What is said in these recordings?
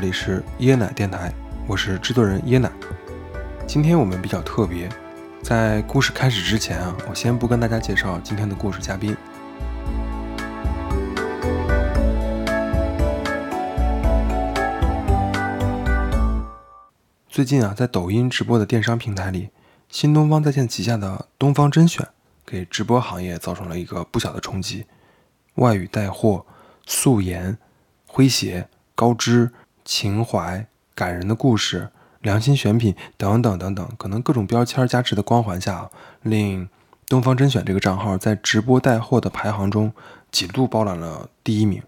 这里是椰奶电台，我是制作人椰奶。今天我们比较特别，在故事开始之前啊，我先不跟大家介绍今天的故事嘉宾。最近啊，在抖音直播的电商平台里，新东方在线旗下的东方甄选给直播行业造成了一个不小的冲击。外语带货、素颜、诙谐、高知、情怀、感人的故事、良心选品等等等等，可能各种标签加持的光环下，令东方甄选这个账号在直播带货的排行中几度包揽了第一名。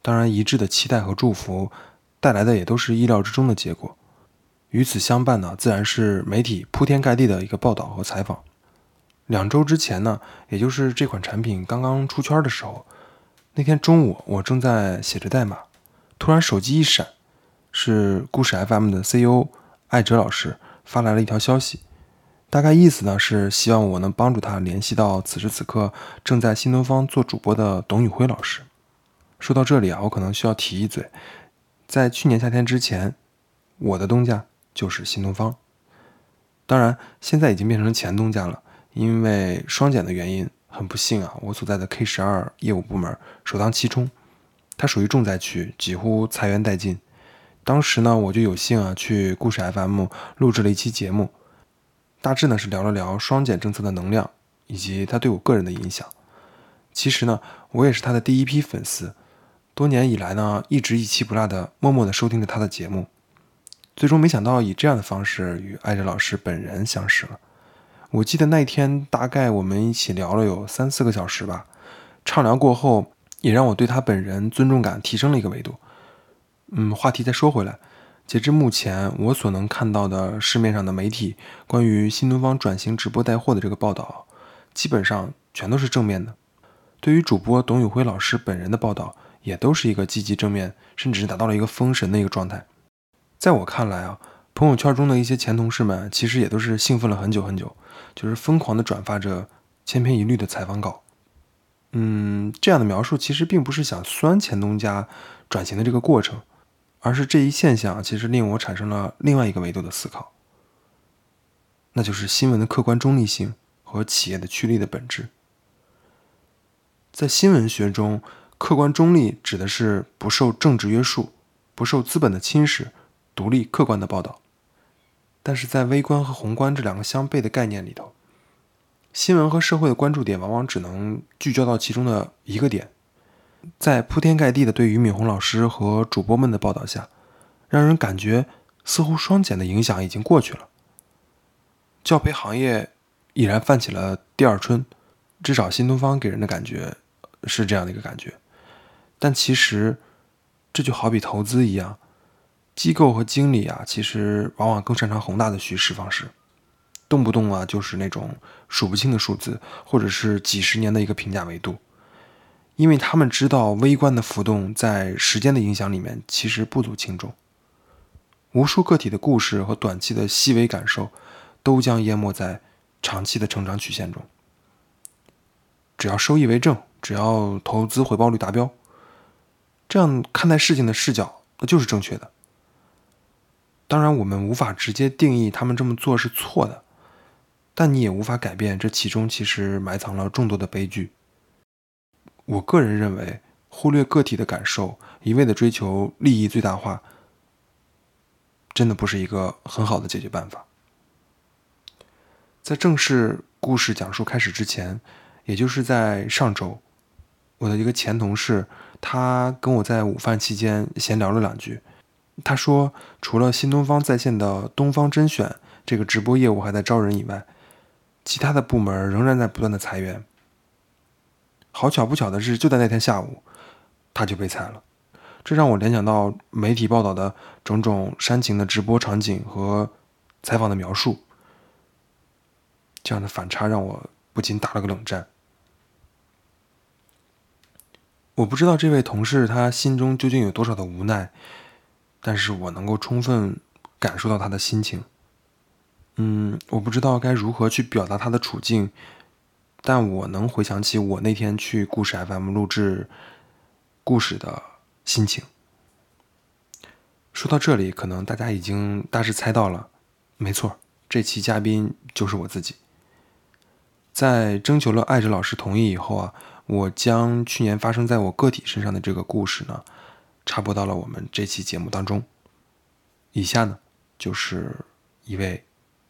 当然，一致的期待和祝福带来的也都是意料之中的结果。与此相伴呢，自然是媒体铺天盖地的一个报道和采访。两周之前呢，也就是这款产品刚刚出圈的时候，那天中午我正在写着代码，突然手机一闪，是故事 FM 的 CEO 艾哲老师发来了一条消息，大概意思呢是希望我能帮助他联系到此时此刻正在新东方做主播的董宇辉老师。说到这里啊，我可能需要提一嘴，在去年夏天之前，我的东家。就是新东方，当然现在已经变成前东家了，因为双减的原因，很不幸啊，我所在的 K 十二业务部门首当其冲，它属于重灾区，几乎裁员殆尽。当时呢，我就有幸啊去故事 FM 录制了一期节目，大致呢是聊了聊双减政策的能量以及它对我个人的影响。其实呢，我也是他的第一批粉丝，多年以来呢一直一期不落的默默的收听着他的节目。最终没想到以这样的方式与艾哲老师本人相识了。我记得那天大概我们一起聊了有三四个小时吧。畅聊过后，也让我对他本人尊重感提升了一个维度。嗯，话题再说回来，截至目前我所能看到的市面上的媒体关于新东方转型直播带货的这个报道，基本上全都是正面的。对于主播董宇辉老师本人的报道，也都是一个积极正面，甚至是达到了一个封神的一个状态。在我看来啊，朋友圈中的一些前同事们其实也都是兴奋了很久很久，就是疯狂的转发着千篇一律的采访稿。嗯，这样的描述其实并不是想酸前东家转型的这个过程，而是这一现象其实令我产生了另外一个维度的思考，那就是新闻的客观中立性和企业的趋利的本质。在新闻学中，客观中立指的是不受政治约束，不受资本的侵蚀。独立客观的报道，但是在微观和宏观这两个相悖的概念里头，新闻和社会的关注点往往只能聚焦到其中的一个点。在铺天盖地的对俞敏洪老师和主播们的报道下，让人感觉似乎双减的影响已经过去了，教培行业已然泛起了第二春，至少新东方给人的感觉是这样的一个感觉。但其实这就好比投资一样。机构和经理啊，其实往往更擅长宏大的叙事方式，动不动啊就是那种数不清的数字，或者是几十年的一个评价维度，因为他们知道微观的浮动在时间的影响里面其实不足轻重，无数个体的故事和短期的细微感受，都将淹没在长期的成长曲线中。只要收益为正，只要投资回报率达标，这样看待事情的视角那就是正确的。当然，我们无法直接定义他们这么做是错的，但你也无法改变这其中其实埋藏了众多的悲剧。我个人认为，忽略个体的感受，一味的追求利益最大化，真的不是一个很好的解决办法。在正式故事讲述开始之前，也就是在上周，我的一个前同事，他跟我在午饭期间闲聊了两句。他说：“除了新东方在线的东方甄选这个直播业务还在招人以外，其他的部门仍然在不断的裁员。好巧不巧的是，就在那天下午，他就被裁了。这让我联想到媒体报道的种种煽情的直播场景和采访的描述。这样的反差让我不禁打了个冷战。我不知道这位同事他心中究竟有多少的无奈。”但是我能够充分感受到他的心情，嗯，我不知道该如何去表达他的处境，但我能回想起我那天去故事 FM 录制故事的心情。说到这里，可能大家已经大致猜到了，没错，这期嘉宾就是我自己。在征求了艾哲老师同意以后啊，我将去年发生在我个体身上的这个故事呢，插播到了我们这期节目当中。以下呢，就是一位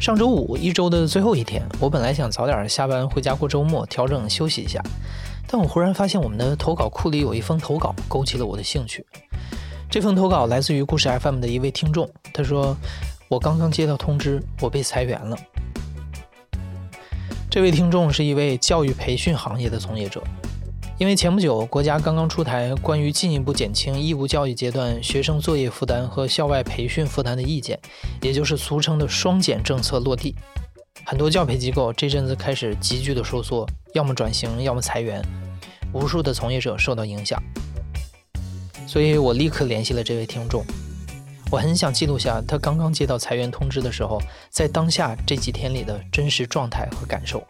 上周五一周的最后一天，我本来想早点下班回家过周末，调整休息一下。但我忽然发现我们的投稿库里有一封投稿，勾起了我的兴趣。这封投稿来自于故事 FM 的一位听众，他说：“我刚刚接到通知，我被裁员了。”这位听众是一位教育培训行业的从业者，因为前不久国家刚刚出台关于进一步减轻义务教育阶段学生作业负担和校外培训负担的意见，也就是俗称的“双减”政策落地，很多教培机构这阵子开始急剧的收缩，要么转型，要么裁员，无数的从业者受到影响，所以我立刻联系了这位听众。我很想记录下他刚刚接到裁员通知的时候，在当下这几天里的真实状态和感受。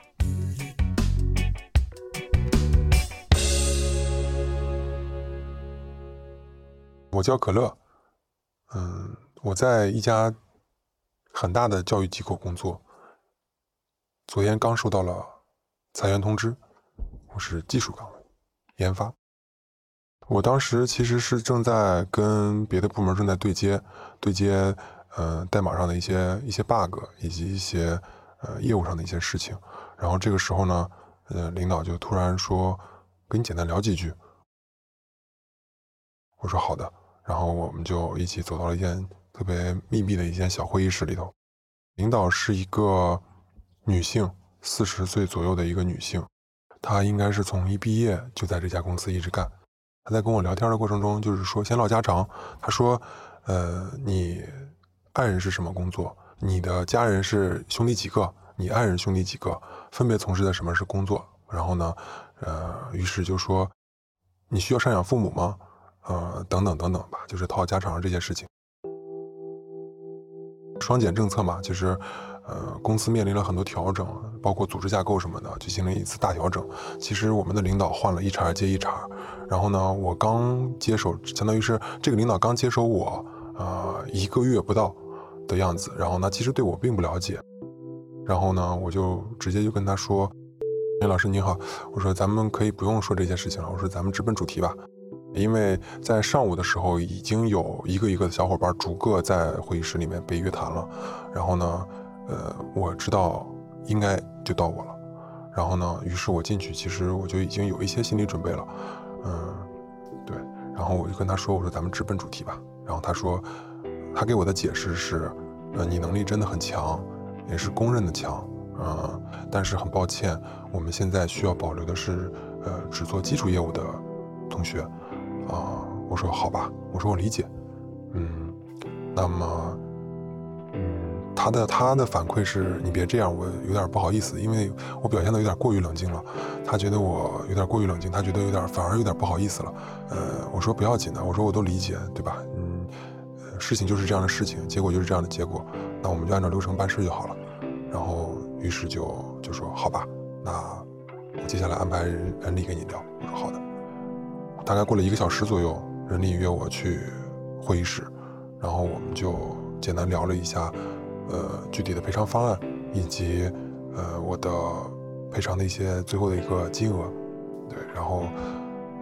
我叫可乐，嗯，我在一家很大的教育机构工作，昨天刚收到了裁员通知，我是技术岗位，研发。我当时其实是正在跟别的部门正在对接，对接，呃，代码上的一些一些 bug，以及一些呃业务上的一些事情。然后这个时候呢，呃，领导就突然说，跟你简单聊几句。我说好的，然后我们就一起走到了一间特别密闭的一间小会议室里头。领导是一个女性，四十岁左右的一个女性，她应该是从一毕业就在这家公司一直干。他在跟我聊天的过程中，就是说先唠家常。他说：“呃，你爱人是什么工作？你的家人是兄弟几个？你爱人兄弟几个？分别从事的什么是工作？然后呢，呃，于是就说你需要赡养父母吗？呃，等等等等吧，就是套家常这些事情。双减政策嘛，其实。”呃，公司面临了很多调整，包括组织架构什么的，进行了一次大调整。其实我们的领导换了一茬接一茬，然后呢，我刚接手，相当于是这个领导刚接手我，呃，一个月不到的样子。然后呢，其实对我并不了解。然后呢，我就直接就跟他说：“哎，老师您好，我说咱们可以不用说这些事情了，我说咱们直奔主题吧。”因为在上午的时候，已经有一个一个的小伙伴逐个在会议室里面被约谈了，然后呢。呃，我知道应该就到我了，然后呢，于是我进去，其实我就已经有一些心理准备了，嗯，对，然后我就跟他说，我说咱们直奔主题吧。然后他说，他给我的解释是，呃，你能力真的很强，也是公认的强，嗯，但是很抱歉，我们现在需要保留的是，呃，只做基础业务的同学，啊，我说好吧，我说我理解，嗯，那么。他的他的反馈是你别这样，我有点不好意思，因为我表现的有点过于冷静了。他觉得我有点过于冷静，他觉得有点反而有点不好意思了。呃，我说不要紧的，我说我都理解，对吧？嗯，事情就是这样的事情，结果就是这样的结果，那我们就按照流程办事就好了。然后于是就就说好吧，那我接下来安排人力跟你聊。我说好的。大概过了一个小时左右，人力约我去会议室，然后我们就简单聊了一下。呃，具体的赔偿方案，以及呃我的赔偿的一些最后的一个金额，对，然后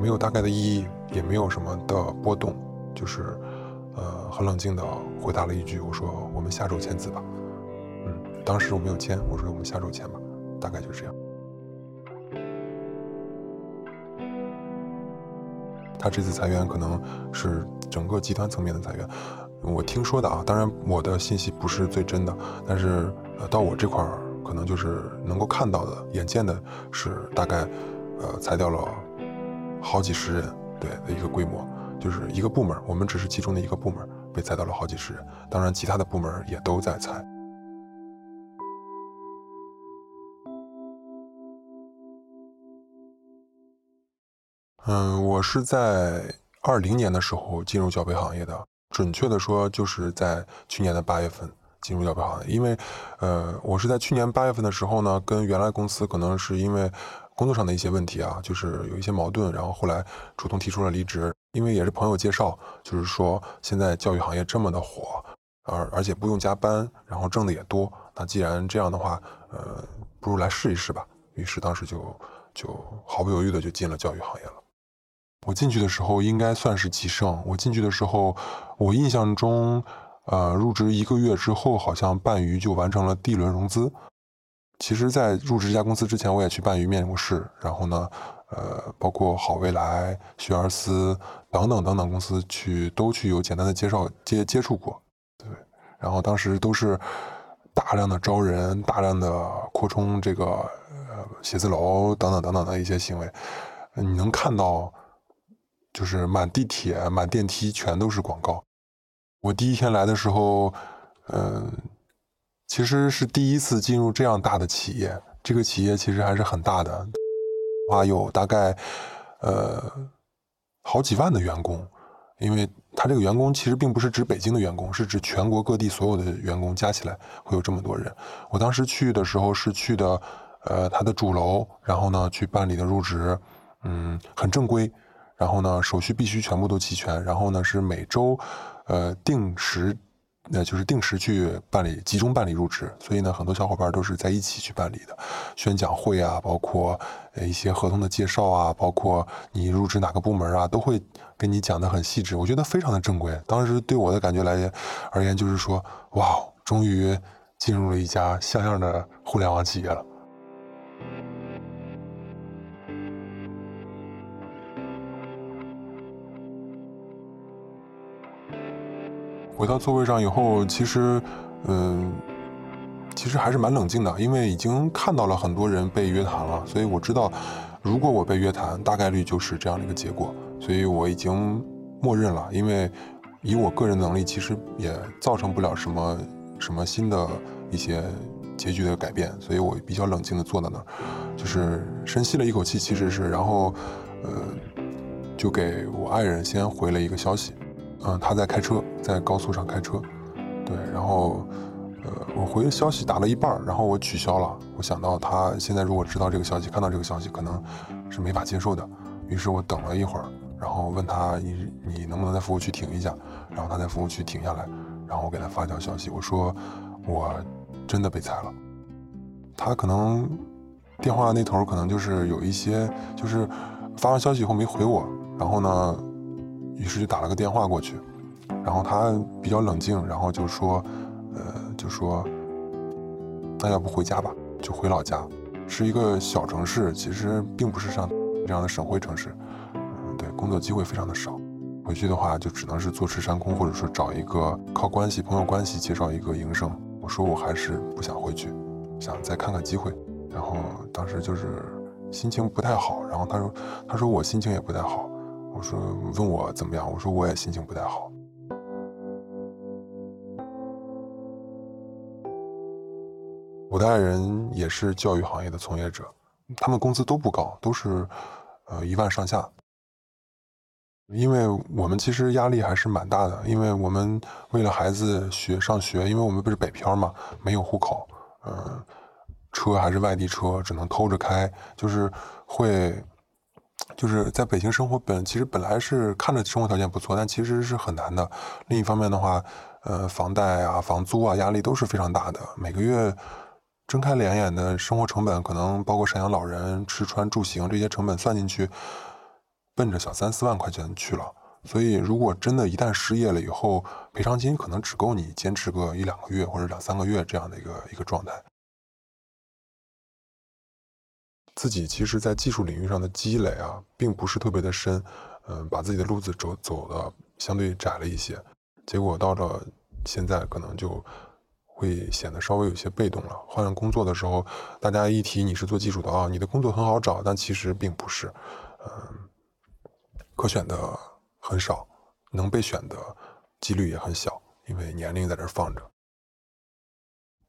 没有大概的意义，也没有什么的波动，就是呃很冷静的回答了一句，我说我们下周签字吧。嗯，当时我没有签，我说我们下周签吧，大概就是这样。他这次裁员可能是整个集团层面的裁员。我听说的啊，当然我的信息不是最真的，但是呃，到我这块儿可能就是能够看到的、眼见的，是大概呃裁掉了好几十人，对的一个规模，就是一个部门，我们只是其中的一个部门，被裁掉了好几十人，当然其他的部门也都在裁。嗯，我是在二零年的时候进入教培行业的，准确的说就是在去年的八月份进入教培行业。因为，呃，我是在去年八月份的时候呢，跟原来公司可能是因为工作上的一些问题啊，就是有一些矛盾，然后后来主动提出了离职。因为也是朋友介绍，就是说现在教育行业这么的火，而而且不用加班，然后挣的也多，那既然这样的话，呃，不如来试一试吧。于是当时就就毫不犹豫的就进了教育行业了。我进去的时候应该算是极盛。我进去的时候，我印象中，呃，入职一个月之后，好像半鱼就完成了第一轮融资。其实，在入职这家公司之前，我也去半鱼面过试。然后呢，呃，包括好未来、学而思等等等等公司去都去有简单的介绍接接触过。对，然后当时都是大量的招人，大量的扩充这个呃写字楼等等等等的一些行为，你能看到。就是满地铁、满电梯全都是广告。我第一天来的时候，嗯，其实是第一次进入这样大的企业。这个企业其实还是很大的，话有大概呃好几万的员工。因为他这个员工其实并不是指北京的员工，是指全国各地所有的员工加起来会有这么多人。我当时去的时候是去的呃他的主楼，然后呢去办理的入职，嗯，很正规。然后呢，手续必须全部都齐全。然后呢，是每周，呃，定时，那就是定时去办理，集中办理入职。所以呢，很多小伙伴都是在一起去办理的。宣讲会啊，包括一些合同的介绍啊，包括你入职哪个部门啊，都会跟你讲的很细致。我觉得非常的正规。当时对我的感觉来而言，就是说，哇，终于进入了一家像样的互联网企业了。回到座位上以后，其实，嗯，其实还是蛮冷静的，因为已经看到了很多人被约谈了，所以我知道，如果我被约谈，大概率就是这样的一个结果，所以我已经默认了，因为以我个人能力，其实也造成不了什么什么新的一些结局的改变，所以我比较冷静的坐在那儿，就是深吸了一口气，其实是，然后，呃，就给我爱人先回了一个消息。嗯，他在开车，在高速上开车，对，然后，呃，我回消息打了一半，然后我取消了。我想到他现在如果知道这个消息，看到这个消息，可能是没法接受的。于是我等了一会儿，然后问他你你能不能在服务区停一下？然后他在服务区停下来，然后我给他发条消息，我说我真的被裁了。他可能电话那头可能就是有一些，就是发完消息以后没回我，然后呢？于是就打了个电话过去，然后他比较冷静，然后就说，呃，就说，那要不回家吧，就回老家，是一个小城市，其实并不是像这样的省会城市，嗯，对，工作机会非常的少，回去的话就只能是坐吃山空，或者说找一个靠关系、朋友关系介绍一个营生。我说我还是不想回去，想再看看机会，然后当时就是心情不太好，然后他说，他说我心情也不太好。我说问我怎么样？我说我也心情不太好。我的爱人也是教育行业的从业者，他们工资都不高，都是呃一万上下。因为我们其实压力还是蛮大的，因为我们为了孩子学上学，因为我们不是北漂嘛，没有户口，嗯，车还是外地车，只能偷着开，就是会。就是在北京生活本其实本来是看着生活条件不错，但其实是很难的。另一方面的话，呃，房贷啊、房租啊，压力都是非常大的。每个月睁开两眼的生活成本，可能包括赡养老人、吃穿住行这些成本算进去，奔着小三四万块钱去了。所以，如果真的一旦失业了以后，赔偿金可能只够你坚持个一两个月或者两三个月这样的一个一个状态。自己其实，在技术领域上的积累啊，并不是特别的深，嗯，把自己的路子走走的相对窄了一些，结果到了现在，可能就会显得稍微有些被动了。换工作的时候，大家一提你是做技术的啊，你的工作很好找，但其实并不是，嗯，可选的很少，能被选的几率也很小，因为年龄在这放着。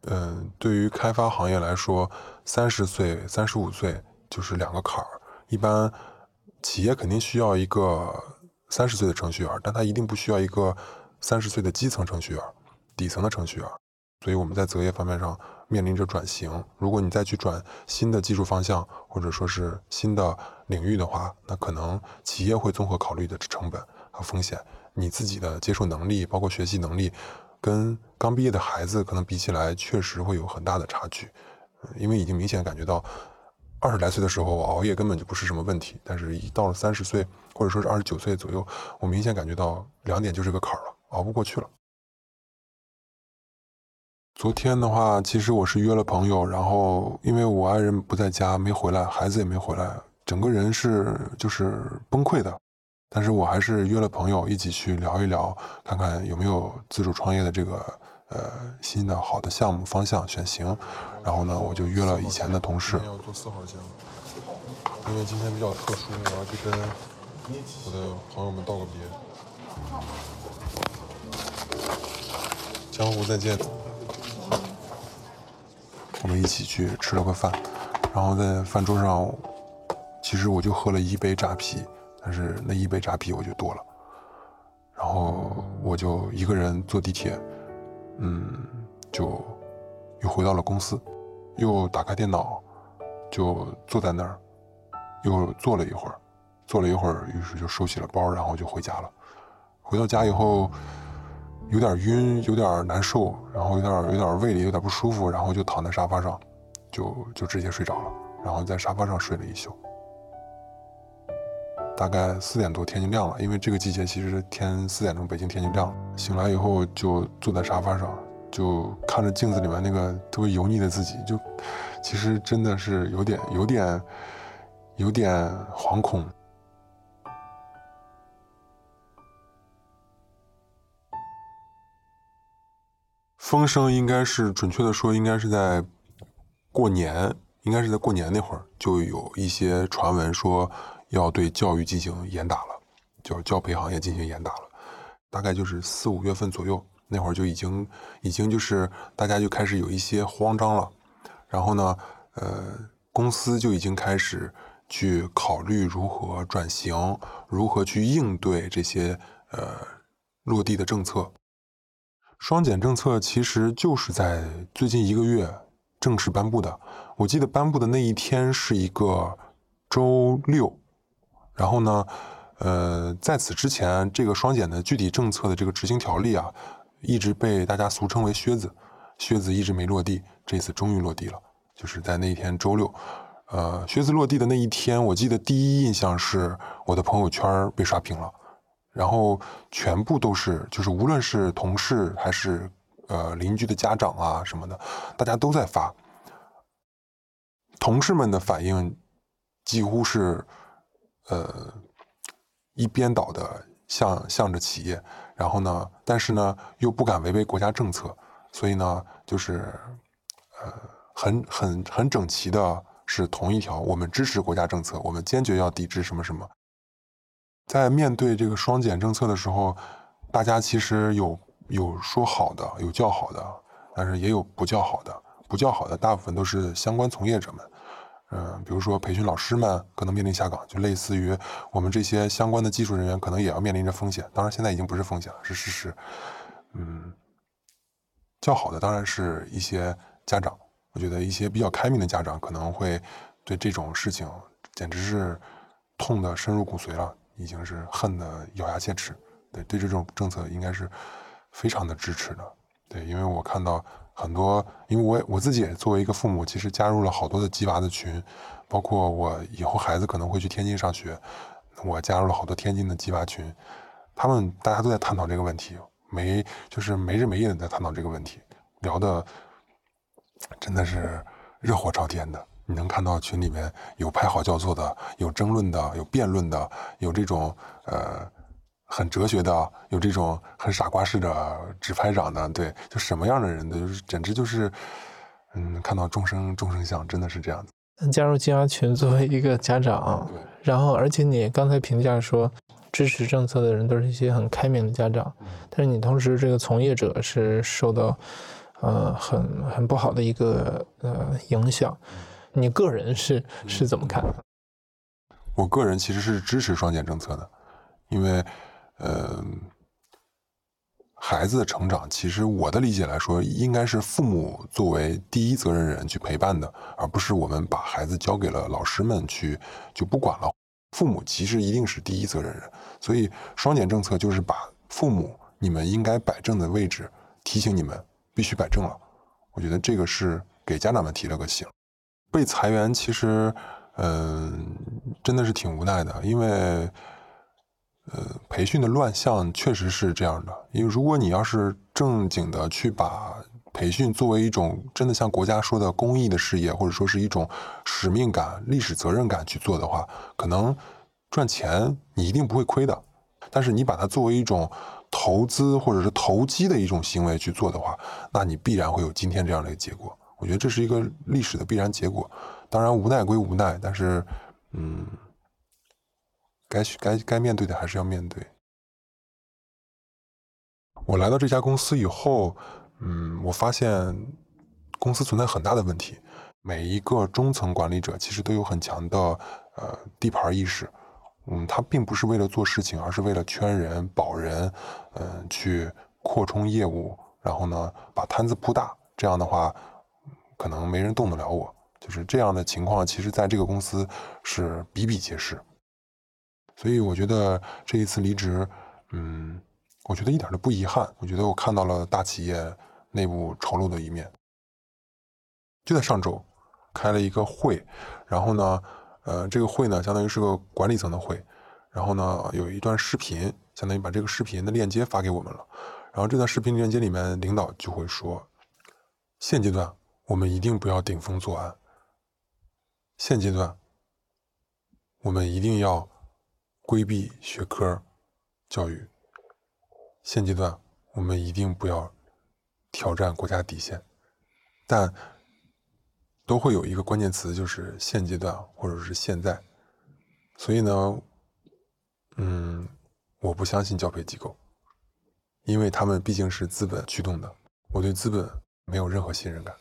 嗯，对于开发行业来说，三十岁、三十五岁就是两个坎儿。一般企业肯定需要一个三十岁的程序员，但他一定不需要一个三十岁的基层程序员、底层的程序员。所以我们在择业方面上面临着转型。如果你再去转新的技术方向，或者说是新的领域的话，那可能企业会综合考虑的成本和风险，你自己的接受能力，包括学习能力。跟刚毕业的孩子可能比起来，确实会有很大的差距，因为已经明显感觉到，二十来岁的时候我熬夜根本就不是什么问题，但是一到了三十岁或者说是二十九岁左右，我明显感觉到两点就是个坎儿了，熬不过去了。昨天的话，其实我是约了朋友，然后因为我爱人不在家，没回来，孩子也没回来，整个人是就是崩溃的。但是我还是约了朋友一起去聊一聊，看看有没有自主创业的这个呃新的好的项目方向选型。然后呢，我就约了以前的同事。要做四号线，因为今天比较特殊，我要去跟我的朋友们道个别。江湖再见。我们一起去吃了个饭，然后在饭桌上，其实我就喝了一杯扎啤。但是那一杯扎啤我就多了，然后我就一个人坐地铁，嗯，就又回到了公司，又打开电脑，就坐在那儿，又坐了一会儿，坐了一会儿，于是就收起了包，然后就回家了。回到家以后，有点晕，有点难受，然后有点有点胃里有点不舒服，然后就躺在沙发上，就就直接睡着了，然后在沙发上睡了一宿。大概四点多天就亮了，因为这个季节其实天四点钟北京天就亮了。醒来以后就坐在沙发上，就看着镜子里面那个特别油腻的自己，就其实真的是有点有点有点惶恐。风声应该是准确的说，应该是在过年，应该是在过年那会儿就有一些传闻说。要对教育进行严打了，就是教培行业进行严打了，大概就是四五月份左右，那会儿就已经已经就是大家就开始有一些慌张了，然后呢，呃，公司就已经开始去考虑如何转型，如何去应对这些呃落地的政策。双减政策其实就是在最近一个月正式颁布的，我记得颁布的那一天是一个周六。然后呢，呃，在此之前，这个双减的具体政策的这个执行条例啊，一直被大家俗称为“靴子”，靴子一直没落地，这次终于落地了，就是在那一天周六，呃，靴子落地的那一天，我记得第一印象是我的朋友圈被刷屏了，然后全部都是，就是无论是同事还是呃邻居的家长啊什么的，大家都在发，同事们的反应几乎是。呃，一边倒的向向着企业，然后呢，但是呢，又不敢违背国家政策，所以呢，就是呃，很很很整齐的是同一条，我们支持国家政策，我们坚决要抵制什么什么。在面对这个双减政策的时候，大家其实有有说好的，有叫好的，但是也有不叫好的，不叫好的大部分都是相关从业者们。嗯，比如说培训老师们可能面临下岗，就类似于我们这些相关的技术人员可能也要面临着风险。当然，现在已经不是风险了，是事实。嗯，较好的当然是一些家长，我觉得一些比较开明的家长可能会对这种事情简直是痛的深入骨髓了，已经是恨得咬牙切齿。对，对这种政策应该是非常的支持的。对，因为我看到。很多，因为我我自己也作为一个父母，其实加入了好多的鸡娃的群，包括我以后孩子可能会去天津上学，我加入了好多天津的鸡娃群，他们大家都在探讨这个问题，没就是没日没夜的在探讨这个问题，聊的真的是热火朝天的。你能看到群里面有拍好叫座的，有争论的，有辩论的，有这种呃。很哲学的，有这种很傻瓜式的直拍掌的，对，就什么样的人的，就是简直就是，嗯，看到众生众生相，真的是这样子。加入金牙群作为一个家长，对，然后而且你刚才评价说，支持政策的人都是一些很开明的家长，但是你同时这个从业者是受到呃很很不好的一个呃影响，你个人是是怎么看？我个人其实是支持双减政策的，因为呃。孩子的成长，其实我的理解来说，应该是父母作为第一责任人去陪伴的，而不是我们把孩子交给了老师们去就不管了。父母其实一定是第一责任人，所以双减政策就是把父母你们应该摆正的位置提醒你们必须摆正了。我觉得这个是给家长们提了个醒。被裁员其实，嗯，真的是挺无奈的，因为。呃，培训的乱象确实是这样的。因为如果你要是正经的去把培训作为一种真的像国家说的公益的事业，或者说是一种使命感、历史责任感去做的话，可能赚钱你一定不会亏的。但是你把它作为一种投资或者是投机的一种行为去做的话，那你必然会有今天这样的一个结果。我觉得这是一个历史的必然结果。当然无奈归无奈，但是嗯。该去该该面对的还是要面对。我来到这家公司以后，嗯，我发现公司存在很大的问题。每一个中层管理者其实都有很强的呃地盘意识，嗯，他并不是为了做事情，而是为了圈人、保人，嗯，去扩充业务，然后呢把摊子铺大。这样的话，可能没人动得了我。就是这样的情况，其实在这个公司是比比皆是。所以我觉得这一次离职，嗯，我觉得一点都不遗憾。我觉得我看到了大企业内部丑陋的一面。就在上周，开了一个会，然后呢，呃，这个会呢，相当于是个管理层的会，然后呢，有一段视频，相当于把这个视频的链接发给我们了。然后这段视频链接里面，领导就会说：现阶段我们一定不要顶风作案。现阶段我们一定要。规避学科教育，现阶段我们一定不要挑战国家底线，但都会有一个关键词，就是现阶段或者是现在。所以呢，嗯，我不相信教培机构，因为他们毕竟是资本驱动的，我对资本没有任何信任感。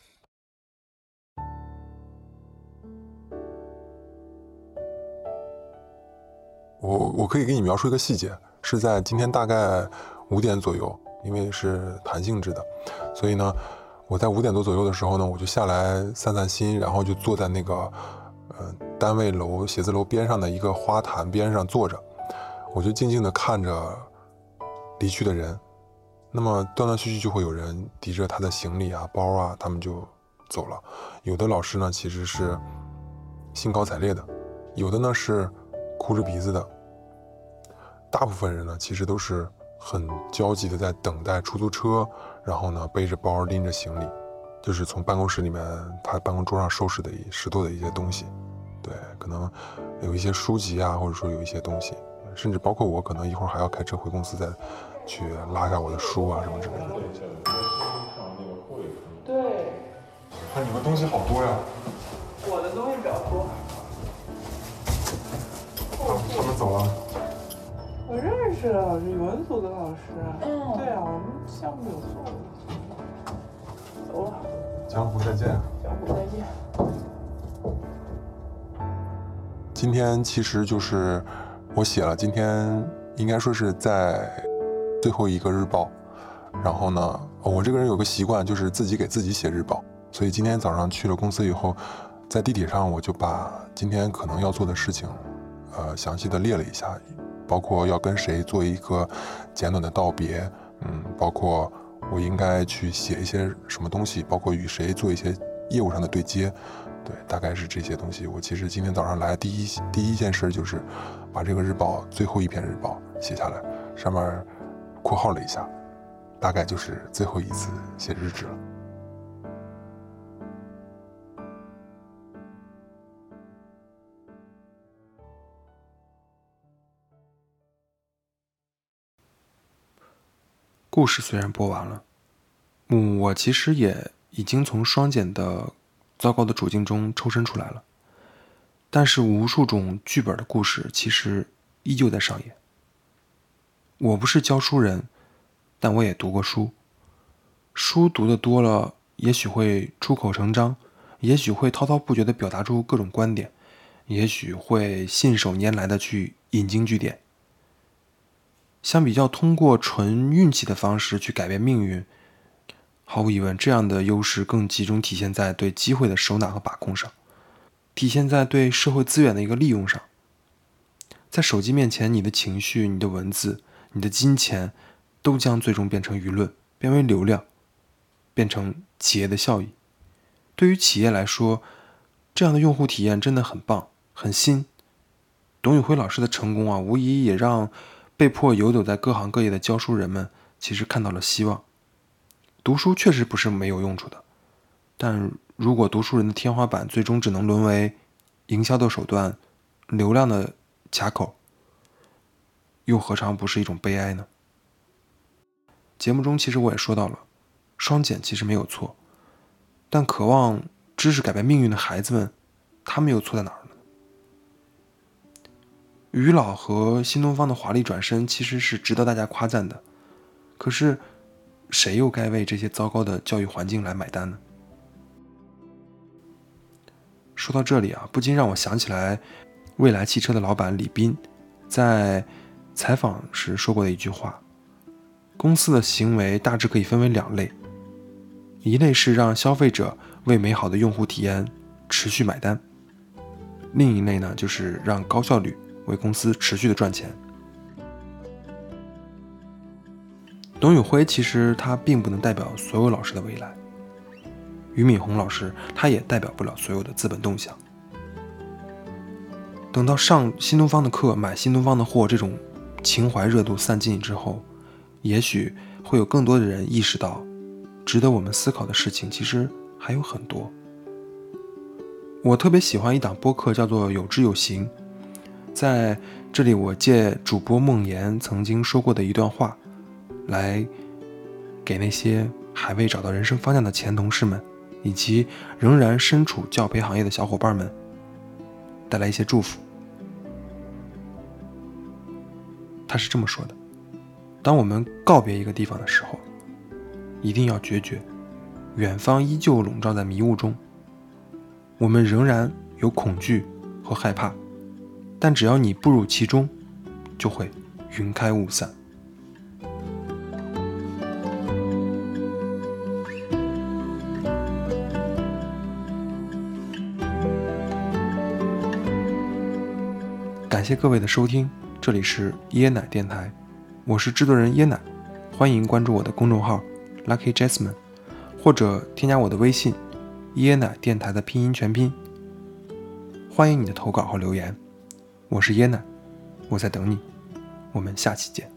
我我可以给你描述一个细节，是在今天大概五点左右，因为是弹性质的，所以呢，我在五点多左右的时候呢，我就下来散散心，然后就坐在那个呃单位楼写字楼边上的一个花坛边上坐着，我就静静地看着离去的人，那么断断续续就会有人提着他的行李啊、包啊，他们就走了。有的老师呢，其实是兴高采烈的，有的呢是。哭着鼻子的，大部分人呢，其实都是很焦急的在等待出租车，然后呢，背着包拎着行李，就是从办公室里面他办公桌上收拾的拾掇的一些东西，对，可能有一些书籍啊，或者说有一些东西，甚至包括我，可能一会儿还要开车回公司再去拉下我的书啊什么之类的。对，看你们东西好多呀。我的东西比较多。他们走了。我认识了，语文组的老师。嗯。对啊，我们项目有做。走了。江湖再见。江湖再见。今天其实就是我写了，今天应该说是在最后一个日报。然后呢，我这个人有个习惯，就是自己给自己写日报。所以今天早上去了公司以后，在地铁上我就把今天可能要做的事情。呃，详细的列了一下，包括要跟谁做一个简短的道别，嗯，包括我应该去写一些什么东西，包括与谁做一些业务上的对接，对，大概是这些东西。我其实今天早上来第一第一件事就是把这个日报最后一篇日报写下来，上面括号了一下，大概就是最后一次写日志了。故事虽然播完了，嗯，我其实也已经从双减的糟糕的处境中抽身出来了，但是无数种剧本的故事其实依旧在上演。我不是教书人，但我也读过书。书读的多了，也许会出口成章，也许会滔滔不绝地表达出各种观点，也许会信手拈来的去引经据典。相比较通过纯运气的方式去改变命运，毫无疑问，这样的优势更集中体现在对机会的收纳和把控上，体现在对社会资源的一个利用上。在手机面前，你的情绪、你的文字、你的金钱，都将最终变成舆论，变为流量。变成企业的效益，对于企业来说，这样的用户体验真的很棒，很新。董宇辉老师的成功啊，无疑也让被迫游走在各行各业的教书人们其实看到了希望。读书确实不是没有用处的，但如果读书人的天花板最终只能沦为营销的手段、流量的卡口，又何尝不是一种悲哀呢？节目中其实我也说到了。双减其实没有错，但渴望知识改变命运的孩子们，他们又错在哪儿？于老和新东方的华丽转身其实是值得大家夸赞的，可是谁又该为这些糟糕的教育环境来买单呢？说到这里啊，不禁让我想起来，未来汽车的老板李斌在采访时说过的一句话：公司的行为大致可以分为两类。一类是让消费者为美好的用户体验持续买单，另一类呢，就是让高效率为公司持续的赚钱。董宇辉其实他并不能代表所有老师的未来，俞敏洪老师他也代表不了所有的资本动向。等到上新东方的课、买新东方的货这种情怀热度散尽之后，也许会有更多的人意识到。值得我们思考的事情其实还有很多。我特别喜欢一档播客，叫做《有知有行》。在这里，我借主播梦妍曾经说过的一段话，来给那些还未找到人生方向的前同事们，以及仍然身处教培行业的小伙伴们，带来一些祝福。他是这么说的：当我们告别一个地方的时候。一定要决绝，远方依旧笼罩在迷雾中。我们仍然有恐惧和害怕，但只要你步入其中，就会云开雾散。感谢各位的收听，这里是椰奶电台，我是制作人椰奶，欢迎关注我的公众号。Lucky Jasmine，或者添加我的微信“椰奶电台”的拼音全拼。欢迎你的投稿和留言，我是椰奶，我在等你，我们下期见。